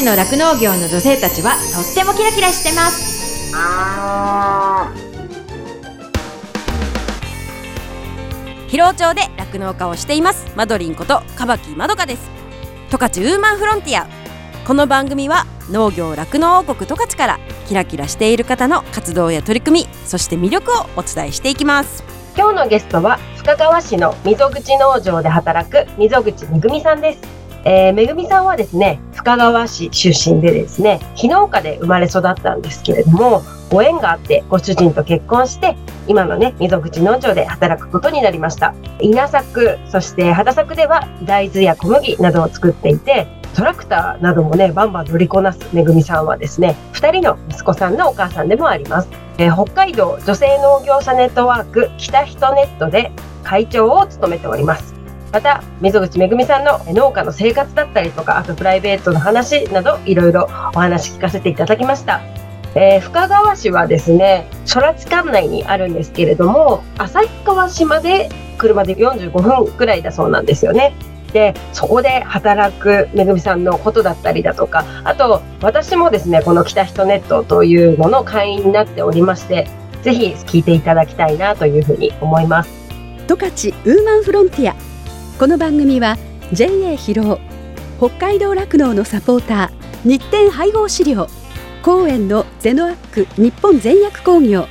勝の酪農業の女性たちはとってもキラキラしてます。広尾町で酪農家をしています。マドリンことカバキまどかです。十勝ウーマンフロンティア。この番組は農業酪農王国十勝からキラキラしている方の活動や取り組みそして魅力をお伝えしていきます。今日のゲストは深川市の溝口農場で働く溝口めぐみさんです。えー、めぐみさんはですね、深川市出身でですね、非農家で生まれ育ったんですけれども、ご縁があってご主人と結婚して、今のね、溝口農場で働くことになりました。稲作、そして肌作では大豆や小麦などを作っていて、トラクターなどもね、バンバン乗りこなすめぐみさんはですね、二人の息子さんのお母さんでもあります。えー、北海道女性農業者ネットワーク北人ネットで会長を務めております。また、溝口めぐみさんの農家の生活だったりとか、あとプライベートの話など、いろいろお話聞かせていただきました。えー、深川市はですね、空知管内にあるんですけれども、旭川市まで車で45分くらいだそうなんですよね。で、そこで働くめぐみさんのことだったりだとか、あと、私もですね、この北人ネットというのの会員になっておりまして、ぜひ聞いていただきたいなというふうに思います。十勝ウーマンフロンティアこの番組は JA 広尾北海道酪農のサポーター日展配合飼料公園のゼノアック日本全薬工業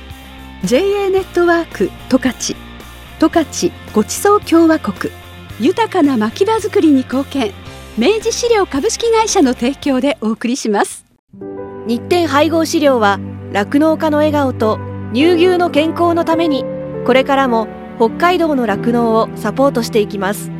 JA ネットワーク十勝十勝ごちそう共和国豊かな牧場づくりに貢献明治飼料株式会社の提供でお送りします。日展配合飼料は酪農家の笑顔と乳牛の健康のためにこれからも北海道の酪農をサポートしていきます。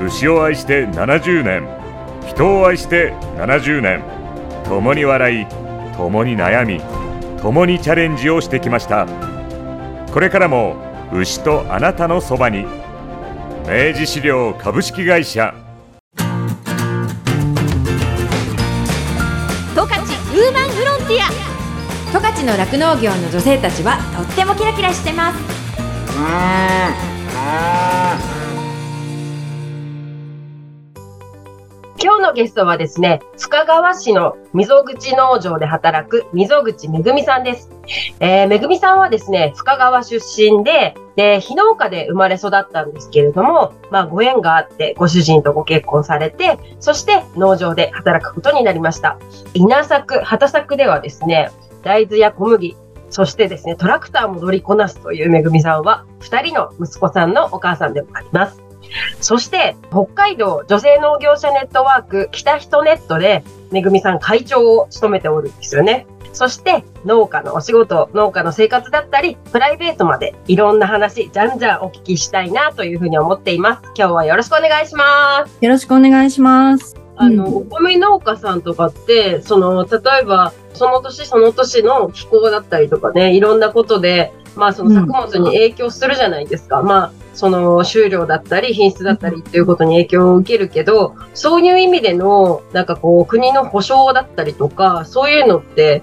牛を愛して70年人を愛して70年共に笑い共に悩み共にチャレンジをしてきました。これからも牛とあなたのそばに明治資料株式会社。十勝ウーマンフロンティア。十勝の酪農業の女性たちはとってもキラキラしてますのゲストはですね、深川市の溝口農場で働く溝口めぐみさんです。えー、めぐみさんはですね、深川出身で、で、非農家で生まれ育ったんですけれども、まあご縁があってご主人とご結婚されて、そして農場で働くことになりました。稲作、畑作ではですね、大豆や小麦、そしてですね、トラクターも乗りこなすというめぐみさんは、二人の息子さんのお母さんでもあります。そして、北海道女性農業者ネットワーク北人ネットで、めぐみさん会長を務めておるんですよね。そして、農家のお仕事、農家の生活だったり、プライベートまでいろんな話、じゃんじゃんお聞きしたいなというふうに思っています。今日はよろしくお願いします。よろしくお願いします。あの、うん、お米農家さんとかって、その、例えば、その年その年の気候だったりとかね、いろんなことで、まあその作物に影響するじゃないですか。うん、まあその収量だったり品質だったりっていうことに影響を受けるけど、そういう意味での、なんかこう、国の保証だったりとか、そういうのって、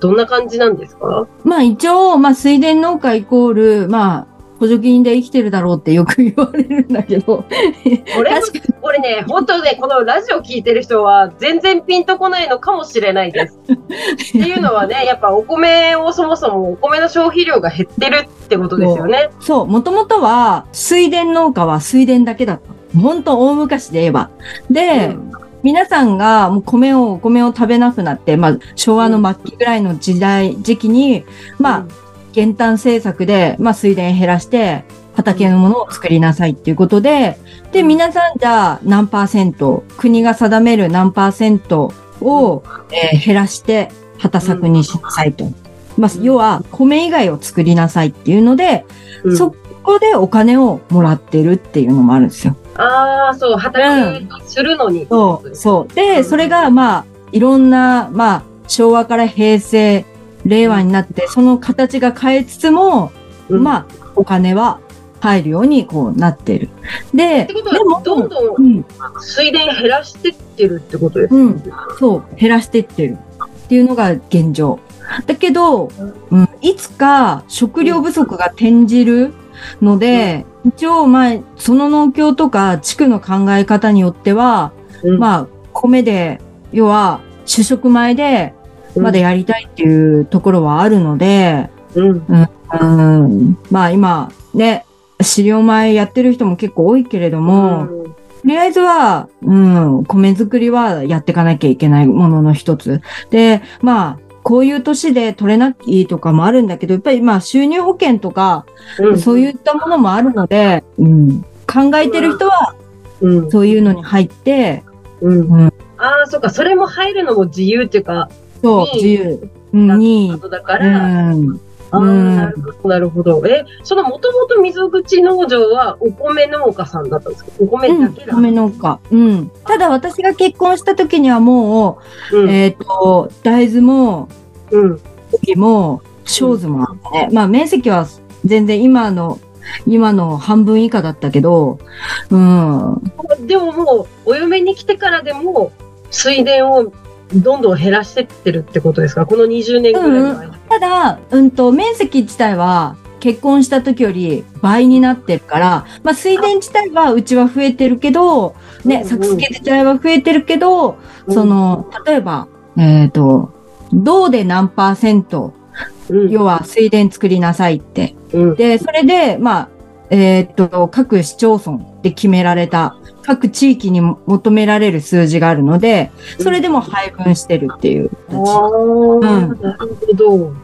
どんな感じなんですか？まあ一応、まあ水田農家イコール、まあ補助金で生きてるだろうってよく言われるんだけど。俺俺ね、本当ね、このラジオ聞いてる人は全然ピンとこないのかもしれないです。っていうのはね、やっぱお米をそもそもお米の消費量が減ってるってことですよね。そう、もともとは水田農家は水田だけだった。本当大昔で言えば。で、うん皆さんがもう米を、お米を食べなくなって、まあ、昭和の末期ぐらいの時代、時期に、まあ、減反政策で、まあ、水田減らして、畑のものを作りなさいっていうことで、で、皆さんじゃあ何パーセント、国が定める何パーセントを、えー、減らして畑作にしなさいと。まあ、要は、米以外を作りなさいっていうので、うん、そこでお金をもらってるっていうのもあるんですよ。ああ、そう、畑するのに、うん、そう、そう。で、それが、まあ、いろんな、まあ、昭和から平成、令和になって、その形が変えつつも、うん。まあ、お金は入るようにこうなってる。で、でもは、どんどうん。ん、水田減らしてってるってことですうん。そう、減らしていってるっていうのが現状。だけど、うん、いつか食料不足が転じるので、一応、まあ、その農協とか地区の考え方によっては、うん。まあ、米で、要は、主食米で、まだやりたいっていうところはあるので、うん。うん、まあ今、ね、飼料米やってる人も結構多いけれども、とりあえずは、うん、米作りはやっていかなきゃいけないものの一つ。で、まあ、こういう年で取れないとかもあるんだけど、やっぱりまあ収入保険とか、うん。そういったものもあるので、うん、考えてる人はうん。そういうのに入って、うん。うんああ、そっか、それも入るのも自由っていうか、そう、に自由うんにだかうら、ん、ああ、うんなるほど、なるほど。え、そのもともと溝口農場はお米農家さんだったんですか？お米うん、だけだ。米農家。うん。ただ私が結婚した時にはもう、うん。えっ、と、大豆も、うん。麦も、小豆もあってね。まあ面積は全然今の、今の半分以下だったけど、うん。でももう、お嫁に来てからでも、水田をどんどん減らしてってるってことですか？この20年ぐらいの間。ただ、うんと、面積自体は結婚した時より倍になってるから、まあ水田自体はうちは増えてるけど、ね、うんうん作付け自体は増えてるけど、うんそ、の、例えば、えっ、と、銅で何パーセント、うん、要は水田作りなさいって。うん。で、それで、まあ、えーっと、各市町村で決められた、各地域に求められる数字があるので、それでも配分してるっていうああ、形。なるほど。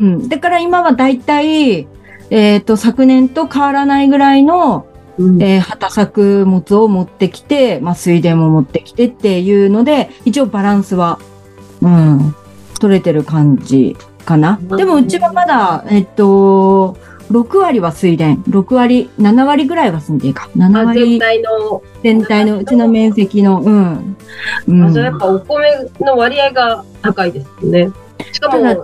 うん。だから今はだいたい、えーっと、昨年と変わらないぐらいの、うんえー畑作物を持ってきて、まあ、水田も持ってきてっていうので、一応バランスは、うん、取れてる感じかな。でもうちはまだ、えっと、6割は水田、6割、7割ぐらいは水田か。7あ全割体の、全体のうちの面積の、うん。うんあじゃあやっぱお米の割合が高いですね。しかも何、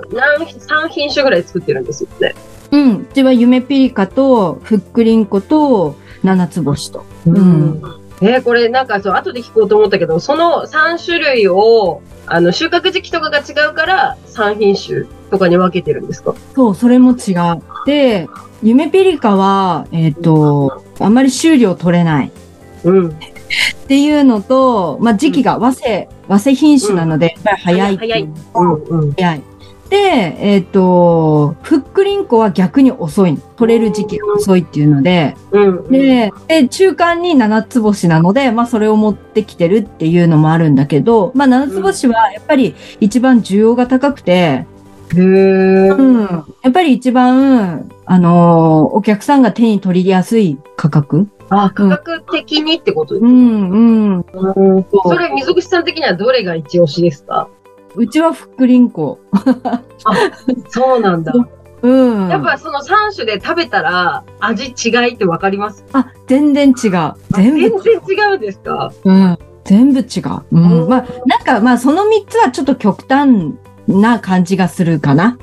3品種ぐらい作ってるんですよね。うん。うちは夢ピリカと、ふっくりんこと、七つ星と。うん。えーこれなんかそう、後で聞こうと思ったけど、その3種類を、あの、収穫時期とかが違うから、3品種とかに分けてるんですか？そう、それも違う。で、夢ピリカは、えっ、と、あんまり収量取れない。うん。っていうのと、まあ、時期が和製、和製品種なので、やっぱり早いっていうんうん。早い。で、えっ、と、フックリンコは逆に遅い。取れる時期が遅いっていうので、うん。で、で中間に七つ星なので、まあそれを持ってきてるっていうのもあるんだけど、まあ七つ星はやっぱり一番需要が高くて、へーうん。やっぱり一番、あのーお客さんが手に取りやすい価格あ、価格的にってことですか、うん、うん。それ、水口さん的にはどれが一押しですか？うちはフックリンコ。そうなんだ。うん。やっぱその3種で食べたら味違いってわかります？あ、全然違う。全全部、然違うんですか？うん。全部違う。ううんん。まあ、なんか、まあ、その3つはちょっと極端な感じがするかな。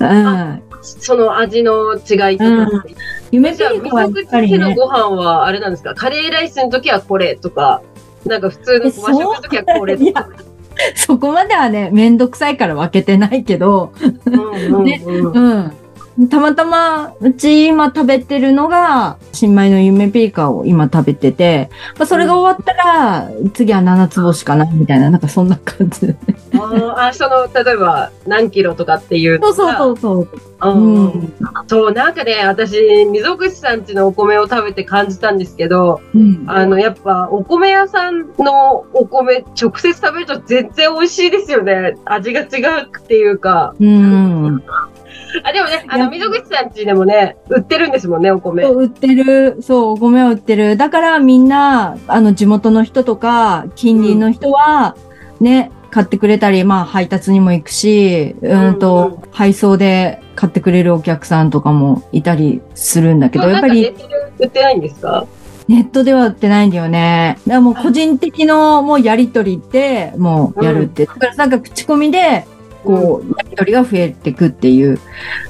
うん。その味の違いとか。うん夢じゃあ、ピリカはやっ水口ぱりね。家のご飯はあれなんですか？カレーライスの時はこれとか、なんか普通の和食の時はこれとか。そこまではね、めんどくさいから分けてないけど、うんうんねうん。うん。たまたま、うち今食べてるのが、新米の夢ピリカを今食べてて、まあ、それが終わったら、次は七つ星かな、みたいな、なんかそんな感じ。あーあ、その、例えば何キロとかっていう。そうそうそうそう。ううんん。そう、なんかね、私、溝口さんちのお米を食べて感じたんですけど、うん。あの、やっぱ、お米屋さんのお米、直接食べると全然美味しいですよね。味が違うっていうか。うん。あ、でもね、あの、溝口さんちでもね、売ってるんですもんね、お米。そう、売ってる、そう、お米を売ってる。だからみんな、あの、地元の人とか、近隣の人は、ね、買ってくれたり、まあ、配達にも行くし、うんと、配送で買ってくれるお客さんとかもいたりするんだけど、やっぱり、売ってないんですか？ネットでは売ってないんだよね。だからもう個人的のもうやりとりって、もうやるって。だからなんか口コミで、こう、やり取りが増えていくっていう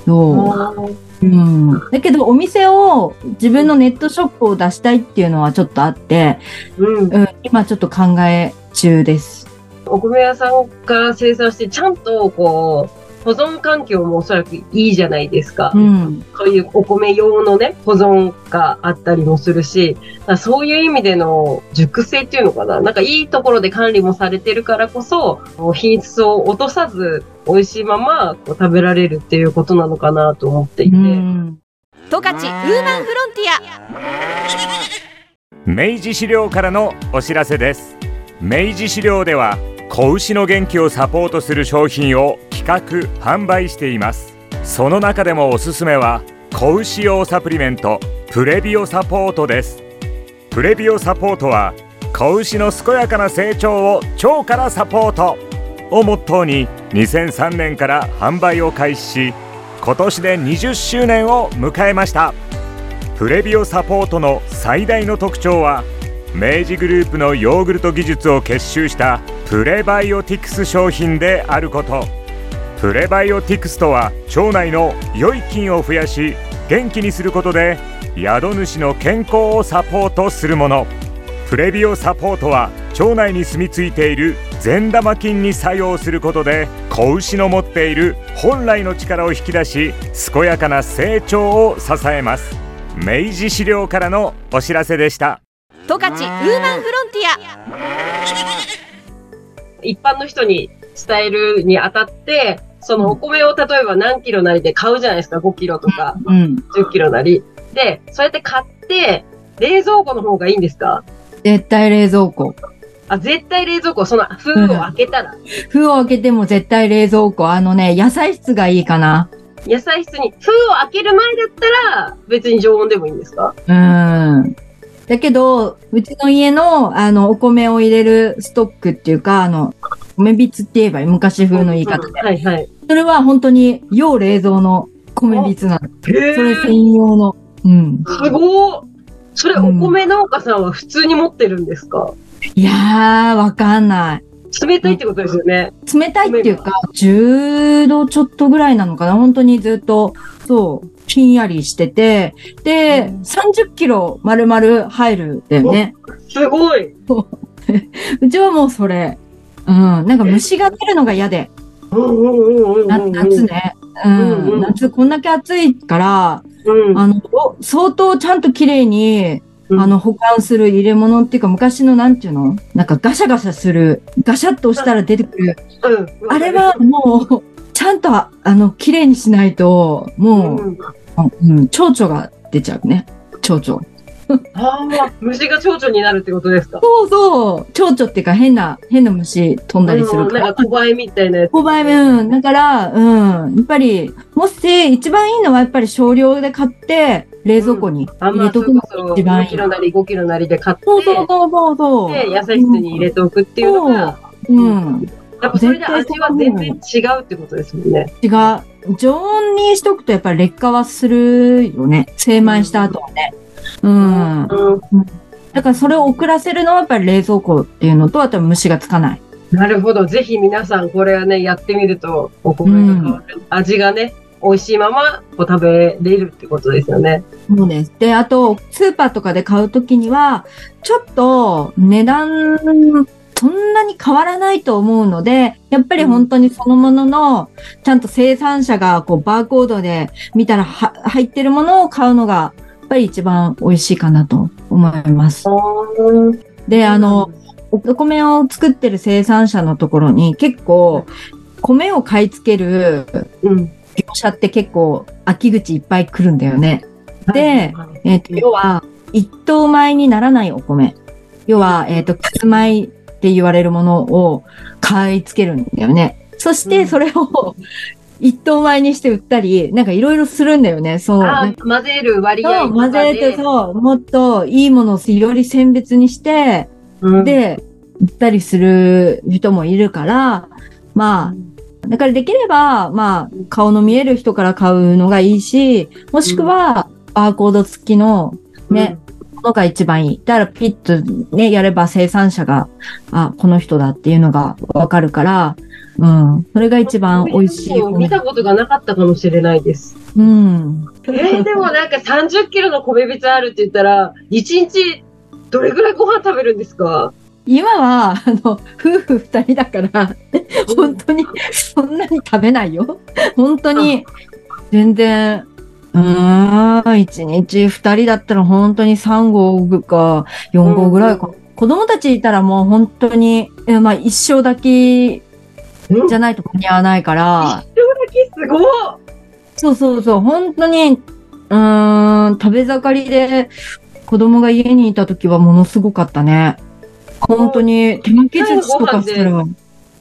のを、うん。だけど、お店を、自分のネットショップを出したいっていうのはちょっとあって、うん。うん、今ちょっと考え中です。お米屋さんから生産して、ちゃんとこう、保存環境もおそらくいいじゃないですか。うん。そういうお米用のね、保存があったりもするし、そういう意味での熟成っていうのかな。なんかいいところで管理もされてるからこそ、品質を落とさず、美味しいままこう食べられるっていうことなのかなと思っていて。うん。十勝ウーマンフロンティア明治資料からのお知らせです明治資料では子牛の元気をサポートする商品を企画販売しています。その中でもおすすめは子牛用サプリメントプレビオサポートです。プレビオサポートは子牛の健やかな成長を腸からサポートをモットーに2003年から販売を開始し今年で20周年を迎えました。プレビオサポートの最大の特徴は明治グループのヨーグルト技術を結集したプレバイオティクス商品であること。プレバイオティクスとは腸内の良い菌を増やし元気にすることで宿主の健康をサポートするもの。プレビオサポートは腸内に住み着いている善玉菌に作用することで子牛の持っている本来の力を引き出し健やかな成長を支えます。明治資料からのお知らせでした。十勝ウーマンフロンティア。一般の人に伝えるにあたって、そのお米を例えば何キロなりで買うじゃないですか、5キロとかうん。10キロなり。で、そうやって買って、冷蔵庫の方がいいんですか？絶対冷蔵庫。あ、絶対冷蔵庫、その封を開けたら、封を開けても絶対冷蔵庫。あのね、野菜室がいいかな。野菜室に封を開ける前だったら、別に常温でもいいんですか？うん。だけど、うちの家の、あの、お米を入れるストックっていうか、あの、米びつって言えば昔風の言い方うんで。はいはい。それは本当に、要冷蔵の米びつなの。へそれ専用の。うん。すごーそれお米農家さんは普通に持ってるんですか、いやー、わかんない。冷たいってことですよね。冷たいっていうか、10度ちょっとぐらいなのかな本当にずっと、そう、ひんやりしてて、で、30キロ丸々入るんだよね。すごい。うちはもうそれ。うん。なんか虫が出るのが嫌で。夏。ね。ううん。夏こんだけ暑いから、うん。あの、お相当ちゃんと綺麗に、うんあの、保管する入れ物っていうか、昔のなんていうの？なんかガシャガシャする、ガシャッと押したら出てくる。うん。あれはもう、ちゃんと、あの、綺麗にしないと、うもう、ん、うん、蝶々が出ちゃうね。蝶々。ああ、虫が蝶々になるってことですか？そうそう。蝶々っていうか変な、変な虫飛んだりするうんから。なんか小バエみたいなやつ。5倍目、うん。だから、うん。やっぱり、もし、一番いいのはやっぱり少量で買って、冷蔵庫にあ、入まあ、れとくのがそれこそ4一番いい。キロなり5キロなりで買って、そうそうそうそうそう。で、野菜室に入れておくっていうのが、うん。やっぱそれで味は全然違うってことですもんね。違う。常温にしとくとやっぱり劣化はするよね。精米した後はね。うん。うん。だからそれを遅らせるのはやっぱり冷蔵庫っていうのと、あとは虫がつかない。なるほど。ぜひ皆さんこれはね、やってみると、お米が変わる。味がね、美味しいままこう食べれるってことですよね。そうです。で、あと、スーパーとかで買うときには、ちょっと値段、そんなに変わらないと思うので、やっぱり本当にそのものの、ちゃんと生産者がこうバーコードで見たらは入ってるものを買うのが、ぱり一番美味しいかなと思います。で、あの、お米を作ってる生産者のところに結構、米を買い付けるうん。業者って結構秋口いっぱい来るんだよね。で、えっ、と、要は、一等米にならないお米。要は、えっ、と、くつ米って言われるものを買い付けるんだよね。そして、うんそれを一等米にして売ったり、なんかいろいろするんだよね。そう。混ぜる割合そう混ぜて、う。そう、もっといいものをより選別にして、うん、で、売ったりする人もいるから、まあ、だからできれば、まあ、顔の見える人から買うのがいいし、もしくは、バーコード付きのね、ものが一番いい。だからピッとね、やれば生産者が、あ、この人だっていうのがわかるから、うん。それが一番美味しい米。見たことがなかったかもしれないです。うん。えー、でもなんか30キロの米びつあるって言ったら、1日どれぐらいご飯食べるんですか？今は、あの、夫婦二人だから、本当に、そんなに食べないよ。本当に、全然、うーん、一日二人だったら本当に3合か4合ぐらいか。子供たちいたらもう本当に、えまあ一生だけじゃないと間に合わないから、すごいそうそうそう、本当に、うーん、食べ盛りで子供が家にいた時はものすごかったね。本当に、手巻き寿司とかしたら、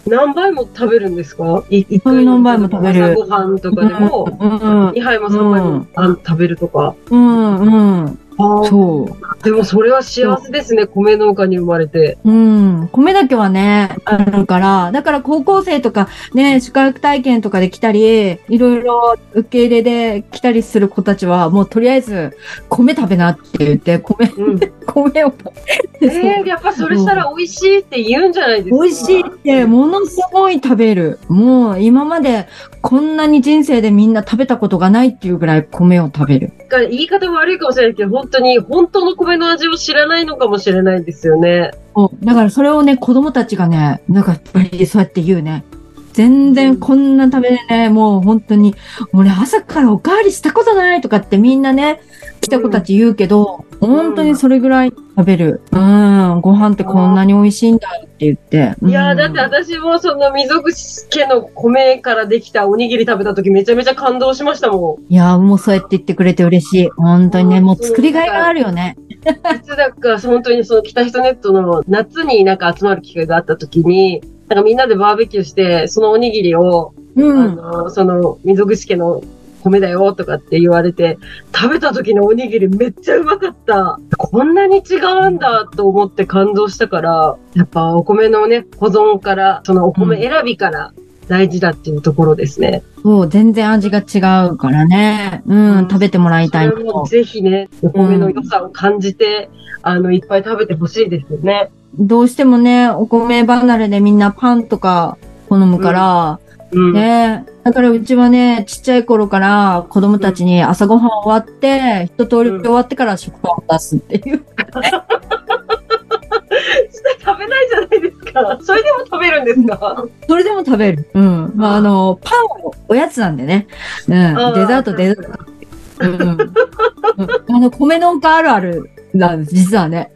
何杯も食べるんですか？い一うん何杯も食べる。朝ご飯とかでも、うん、うん、2杯も3杯も食べるとか。うん、うん、あそう。でもそれは幸せですね、米農家に生まれて。うん。米だけはね、あるから、だから高校生とかね、宿泊体験とかで来たり、いろいろ受け入れで来たりする子たちは、もうとりあえず、米食べなって言って、米、うん、米をえー、やっぱそれしたら美味しいって言うんじゃないですか。美味しいって、ものすごい食べる。もう、今までこんなに人生でみんな食べたことがないっていうぐらい米を食べる。か言い方悪いかもしれないけど、本当に、本当の米の味を知らないのかもしれないですよね。うだからそれをね、子供たちがね、なんかやっぱりそうやって言うね。全然こんな食べれね、もう本当に、もうね、朝からおかわりしたことないとかってみんなね、来た子たち言うけど、本当にそれぐらい食べる。うん、ご飯ってこんなに美味しいんだって言って。いやー、うんだって私もその溝口家の米からできたおにぎり食べた時めちゃめちゃ感動しましたもん。いやー、もうそうやって言ってくれて嬉しい。本当にね、もう作りがいがあるよね。いつだか本当にその北人ネットの夏になんか集まる機会があった時に、なんかみんなでバーベキューして、そのおにぎりを、うあん。の、その溝口家の米だよとかって言われて、食べた時のおにぎりめっちゃうまかった。こんなに違うんだと思って感動したから、やっぱお米のね、保存から、そのお米選びから大事だっていうところですね。そう、全然味が違うからね。うん、食べてもらいたいそれもの。ぜひね、お米の良さを感じて、あの、いっぱい食べてほしいですよね。どうしてもね、お米離れでみんなパンとか好むから、うん。ね。だからうちはね、ちっちゃい頃から子供たちに朝ごはん終わって、一通り終わってから食パンを出すっていう。食べないじゃないですか。それでも食べるんですか？それでも食べる。うん。まあ、あの、パンもおやつなんでね。うん。デザート、デザート。うん。うんあの、米農家あるあるなんです、実はね。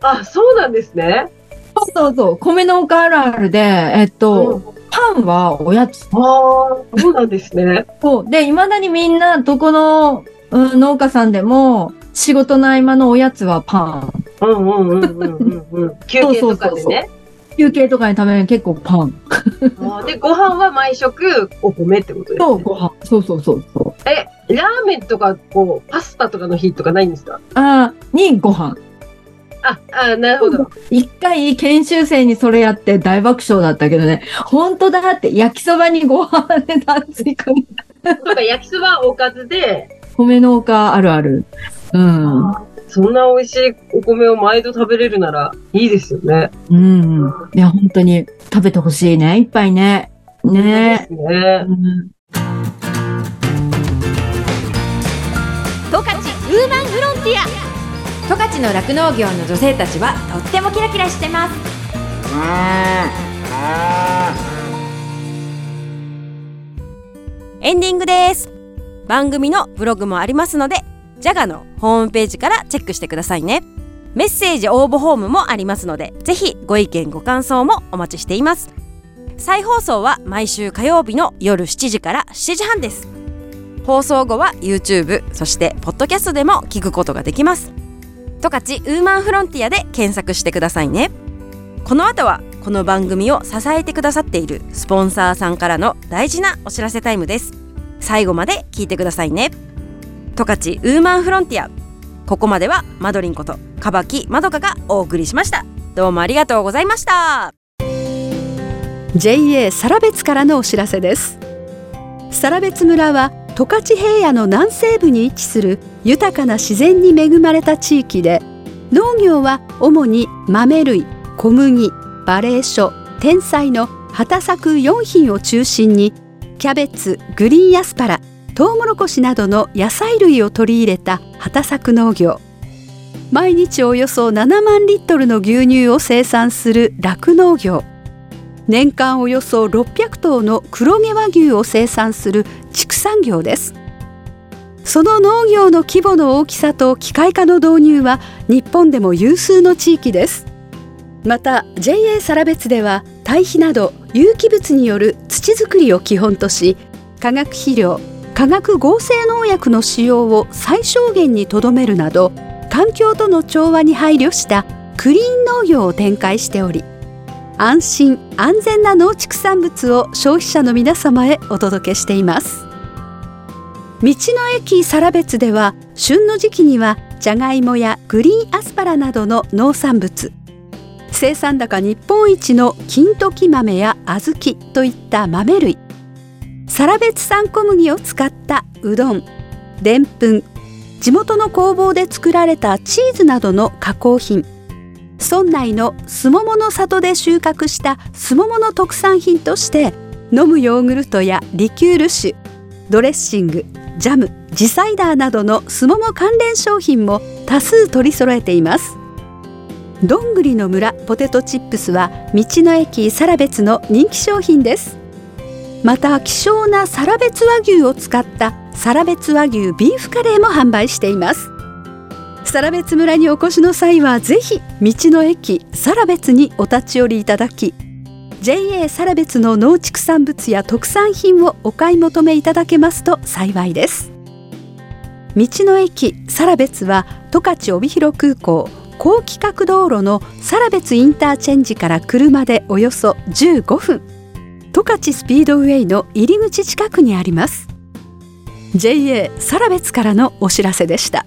あ、そうなんですね。そうそうそう。米農家あるあるで、えっと、パンはおやつ。ああ、そうなんですね。そう。で、未だにみんな、どこの、うん、農家さんでも、仕事の合間のおやつはパン。うんうんうんうんうんうん。休憩とかでね。休憩とかに食べる結構パン。で、ご飯は毎食お米ってことですと、ね。ご飯。そうそうそうそう。え、ラーメンとか、こう、パスタとかの日とかないんですか？あーにご飯。あ、あなるほど。一回研修生にそれやって大爆笑だったけどね、本当だって焼きそばにご飯で炭水化物。とか、焼きそばおかずで、米農家あるある。うん。そんな美味しいお米を毎度食べれるならいいですよね。うん。いや、本当に食べてほしいね。いっぱいね。ねそうですねう。ん。十勝ウーマン十勝の酪農業の女性たちはとってもキラキラしてます。エンディングです。番組のブログもありますのでジャガのホームページからチェックしてくださいね。メッセージ応募フォームもありますのでぜひご意見ご感想もお待ちしています。再放送は毎週火曜日の夜7時から7時半です。放送後は YouTube そしてポッドキャストでも聞くことができます。十勝ウーマンフロンティアで検索してくださいね。この後はこの番組を支えてくださっているスポンサーさんからの大事なお知らせタイムです。最後まで聞いてくださいね。十勝ウーマンフロンティア。ここまではマドリンことかばきまどかがお送りしました。どうもありがとうございました。JA サラベツからのお知らせです。サラベツ村は十勝平野の南西部に位置する豊かな自然に恵まれた地域で農業は主に豆類小麦馬鈴薯天菜の畑作4品を中心にキャベツグリーンアスパラトウモロコシなどの野菜類を取り入れた畑作農業。毎日およそ7万リットルの牛乳を生産する酪農業。年間およそ600頭の黒毛和牛を生産する畜産業です。その農業の規模の大きさと機械化の導入は日本でも有数の地域です。また JA サラベツでは堆肥など有機物による土作りを基本とし化学肥料化学合成農薬の使用を最小限にとどめるなど環境との調和に配慮したクリーン農業を展開しており安心安全な農畜産物を消費者の皆様へお届けしています。道の駅サラベツでは旬の時期にはじゃがいもやグリーンアスパラなどの農産物生産高日本一の金時豆や小豆といった豆類サラベツ産小麦を使ったうどんでんぷん地元の工房で作られたチーズなどの加工品村内のすももの里で収穫したすももの特産品として飲むヨーグルトやリキュール酒ドレッシングジャムジサイダーなどのすもも関連商品も多数取り揃えています。どんぐりの村ポテトチップスは道の駅サラベツの人気商品です。また希少なサラベツ和牛を使ったサラベツ和牛ビーフカレーも販売しています。サラベツ村にお越しの際はぜひ道の駅サラベツにお立ち寄りいただき JA サラベツの農畜産物や特産品をお買い求めいただけますと幸いです。道の駅サラベツは十勝帯広空港高規格道路のサラベツインターチェンジから車でおよそ15分。十勝スピードウェイの入り口近くにあります。JA サラベツからのお知らせでした。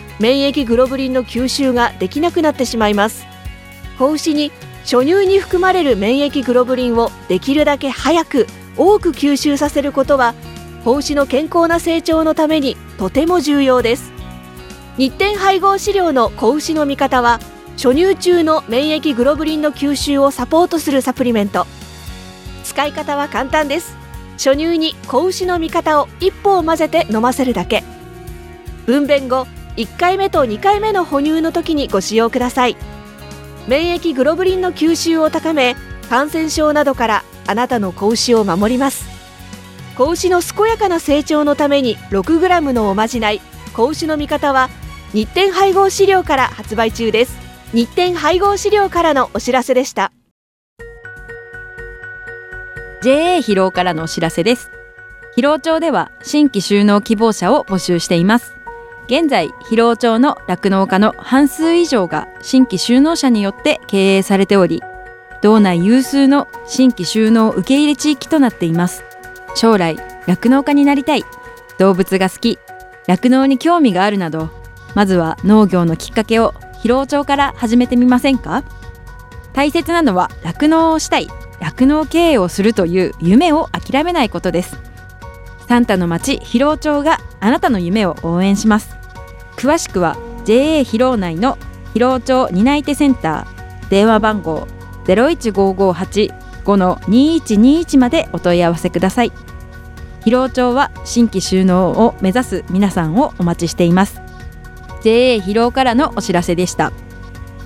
免疫グロブリンの吸収ができなくなってしまいます。子牛に初乳に含まれる免疫グロブリンをできるだけ早く多く吸収させることは子牛の健康な成長のためにとても重要です。日展配合飼料の子牛の味方は初乳中の免疫グロブリンの吸収をサポートするサプリメント。使い方は簡単です。初乳に子牛の味方を一歩を混ぜて飲ませるだけ。分娩後1回目と2回目の哺乳の時にご使用ください。免疫グロブリンの吸収を高め感染症などからあなたの子牛を守ります。子牛の健やかな成長のために 6g のおまじない子牛の味方は日展配合飼料から発売中です。日展配合飼料からのお知らせでした。JA 疲労からのお知らせです。疲労町では新規就農希望者を募集しています。現在疲労町の酪農家の半数以上が新規就農者によって経営されており道内有数の新規就農受け入れ地域となっています。将来酪農家になりたい。動物が好き。酪農に興味があるなどまずは農業のきっかけを疲労町から始めてみませんか？大切なのは酪農をしたい。酪農経営をするという夢を諦めないことです。サンタの町広尾町があなたの夢を応援します。詳しくは JA 広尾内の広尾町担い手センター電話番号015585-2121までお問い合わせください。広尾町は新規就農を目指す皆さんをお待ちしています。JA 広尾からのお知らせでした。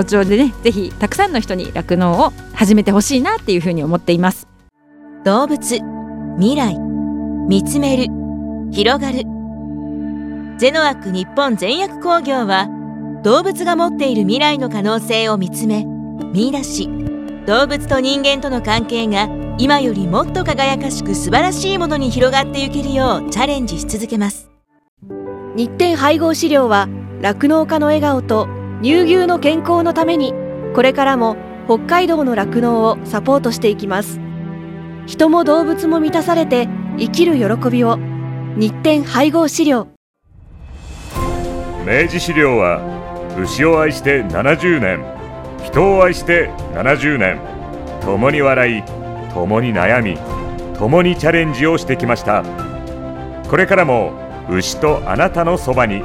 労町でねぜひたくさんの人に酪農を始めてほしいなっていうふうに思っています。動物未来見つめる広がる。ゼノアック日本全薬工業は動物が持っている未来の可能性を見つめ見出し。動物と人間との関係が今よりもっと輝かしく素晴らしいものに広がっていけるようチャレンジし続けます。日展配合飼料は酪農家の笑顔と乳牛の健康のためにこれからも北海道の酪農をサポートしていきます。人も動物も満たされて生きる喜びを日展配合飼料。明治資料は牛を愛して70年人を愛して70年共に笑い共に悩み共にチャレンジをしてきました。これからも牛とあなたのそばに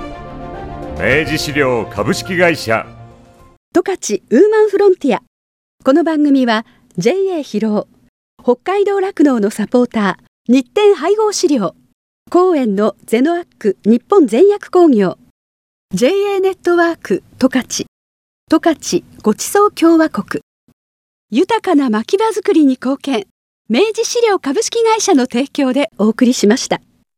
明治資料株式会社。十勝ウーマンフロンティア。この番組は JA 広尾北海道酪農のサポーター日展配合飼料。公園のゼノアック日本全薬工業。JA ネットワーク十勝。十勝ごちそう共和国。豊かな牧場づくりに貢献。明治資料株式会社の提供でお送りしました。